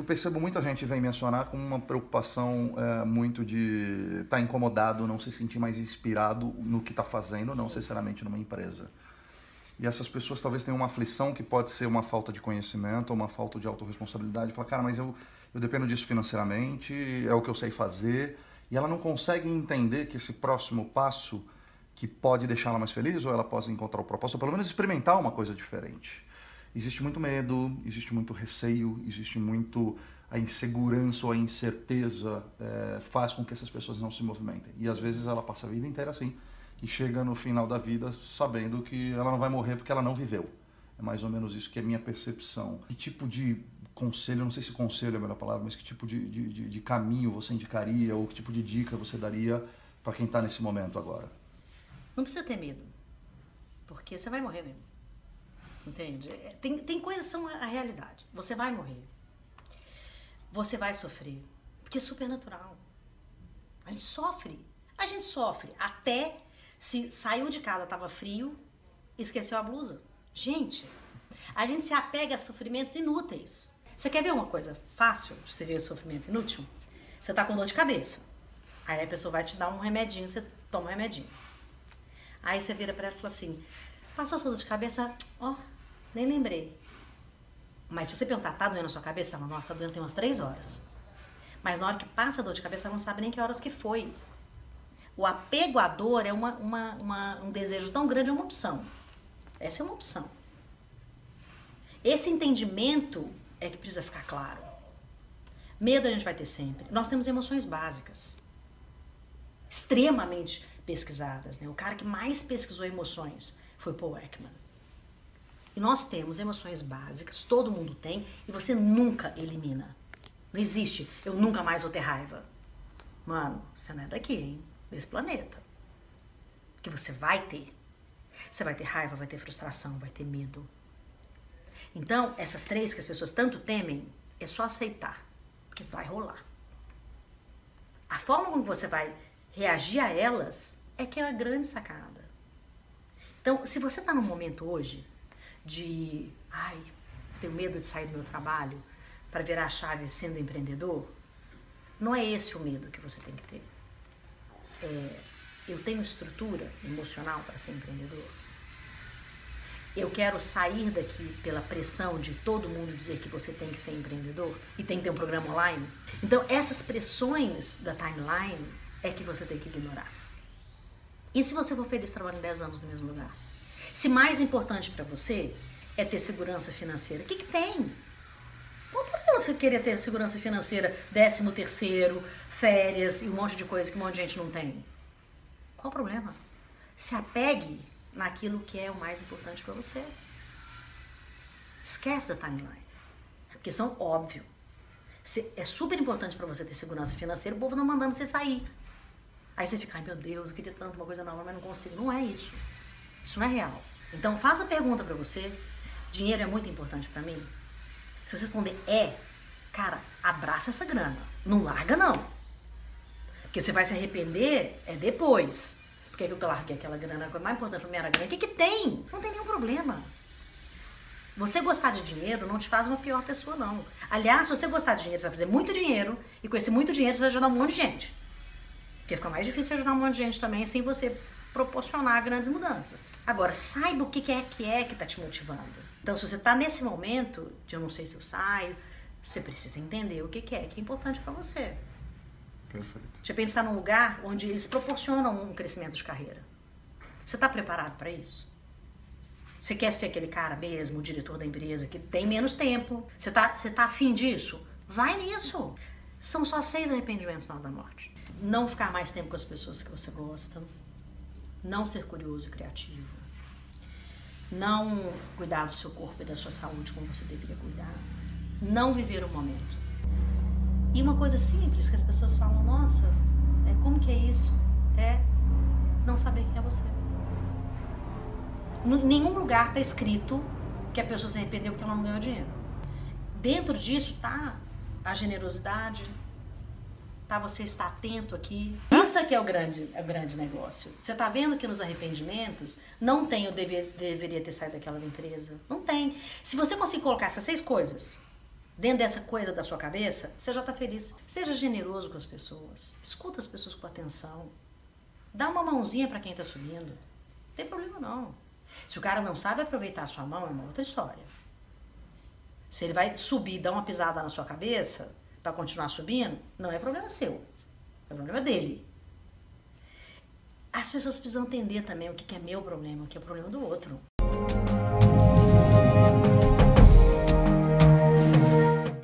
Eu percebo muita gente vem mencionar com uma preocupação é, muito de estar tá incomodado, não se sentir mais inspirado no que está fazendo, não necessariamente numa empresa. E essas pessoas talvez tenham uma aflição que pode ser uma falta de conhecimento, ou uma falta de autorresponsabilidade. Fala, cara, mas eu, eu dependo disso financeiramente, é o que eu sei fazer. E ela não consegue entender que esse próximo passo que pode deixá-la mais feliz, ou ela pode encontrar o propósito, ou pelo menos experimentar uma coisa diferente existe muito medo, existe muito receio, existe muito a insegurança ou a incerteza é, faz com que essas pessoas não se movimentem. E às vezes ela passa a vida inteira assim e chega no final da vida sabendo que ela não vai morrer porque ela não viveu. É mais ou menos isso que é a minha percepção. Que tipo de conselho, não sei se conselho é a melhor palavra, mas que tipo de, de, de caminho você indicaria ou que tipo de dica você daria para quem está nesse momento agora? Não precisa ter medo, porque você vai morrer mesmo. Entende? Tem, tem coisas que são a realidade. Você vai morrer. Você vai sofrer. Porque é super natural. A gente sofre. A gente sofre até se saiu de casa, tava frio, esqueceu a blusa. Gente, a gente se apega a sofrimentos inúteis. Você quer ver uma coisa fácil de você ver sofrimento inútil? Você tá com dor de cabeça. Aí a pessoa vai te dar um remedinho, você toma um remedinho. Aí você vira para ela e fala assim: passou sua dor de cabeça? Ó, oh, nem lembrei. Mas se você perguntar, tá doendo a sua cabeça? Ela, nossa, tá doendo tem umas três horas. Mas na hora que passa a dor de cabeça, ela não sabe nem que horas que foi. O apego à dor é uma, uma, uma, um desejo tão grande, é uma opção. Essa é uma opção. Esse entendimento é que precisa ficar claro. Medo a gente vai ter sempre. Nós temos emoções básicas, extremamente pesquisadas. Né? O cara que mais pesquisou emoções foi Paul Ekman. E nós temos emoções básicas, todo mundo tem, e você nunca elimina. Não existe, eu nunca mais vou ter raiva. Mano, você não é daqui, hein? Desse planeta. Que você vai ter. Você vai ter raiva, vai ter frustração, vai ter medo. Então, essas três que as pessoas tanto temem, é só aceitar, que vai rolar. A forma como você vai reagir a elas é que é a grande sacada. Então, se você está num momento hoje de, ai, tenho medo de sair do meu trabalho para virar a chave sendo empreendedor, não é esse o medo que você tem que ter. É, eu tenho estrutura emocional para ser empreendedor. Eu quero sair daqui pela pressão de todo mundo dizer que você tem que ser empreendedor e tem que ter um programa online. Então, essas pressões da timeline é que você tem que ignorar. E se você for feliz trabalhando 10 anos no mesmo lugar? Se mais importante para você é ter segurança financeira, o que, que tem? Qual que você querer ter segurança financeira, décimo terceiro, férias e um monte de coisa que um monte de gente não tem? Qual o problema? Se apegue naquilo que é o mais importante para você. Esquece da timeline. Porque são óbvio. É super importante para você ter segurança financeira, o povo não mandando você sair. Aí você fica, ai meu Deus, eu queria tanto uma coisa nova, mas não consigo. Não é isso. Isso não é real. Então faz a pergunta para você: dinheiro é muito importante para mim? Se você responder é, cara, abraça essa grana. Não larga não. Porque você vai se arrepender é depois. Porque eu larguei aquela grana, a coisa mais importante para mim era a grana. O que, que tem? Não tem nenhum problema. Você gostar de dinheiro não te faz uma pior pessoa, não. Aliás, se você gostar de dinheiro, você vai fazer muito dinheiro, e com esse muito dinheiro você vai ajudar um monte de gente. Porque fica mais difícil ajudar um monte de gente também sem você proporcionar grandes mudanças. Agora, saiba o que é que é que está te motivando. Então, se você está nesse momento de eu não sei se eu saio, você precisa entender o que é que é importante para você. Perfeito. Você pensar num lugar onde eles proporcionam um crescimento de carreira. Você está preparado para isso? Você quer ser aquele cara mesmo, o diretor da empresa, que tem menos tempo? Você está você tá afim disso? Vai nisso. São só seis arrependimentos na hora da morte. Não ficar mais tempo com as pessoas que você gosta não ser curioso e criativo, não cuidar do seu corpo e da sua saúde como você deveria cuidar, não viver o momento. E uma coisa simples que as pessoas falam, nossa, é, como que é isso? É não saber quem é você. Em nenhum lugar está escrito que a pessoa se arrependeu porque ela não ganhou dinheiro. Dentro disso tá a generosidade, tá? Você está atento aqui. Isso aqui é o grande, é o grande negócio. Você está vendo que nos arrependimentos não tem o dever, deveria ter saído daquela empresa. Não tem. Se você conseguir colocar essas seis coisas dentro dessa coisa da sua cabeça, você já está feliz. Seja generoso com as pessoas. Escuta as pessoas com atenção. Dá uma mãozinha para quem está subindo. Não tem problema não. Se o cara não sabe aproveitar a sua mão, é uma outra história. Se ele vai subir e dar uma pisada na sua cabeça para continuar subindo, não é problema seu. É problema dele. As pessoas precisam entender também o que é meu problema, o que é o problema do outro.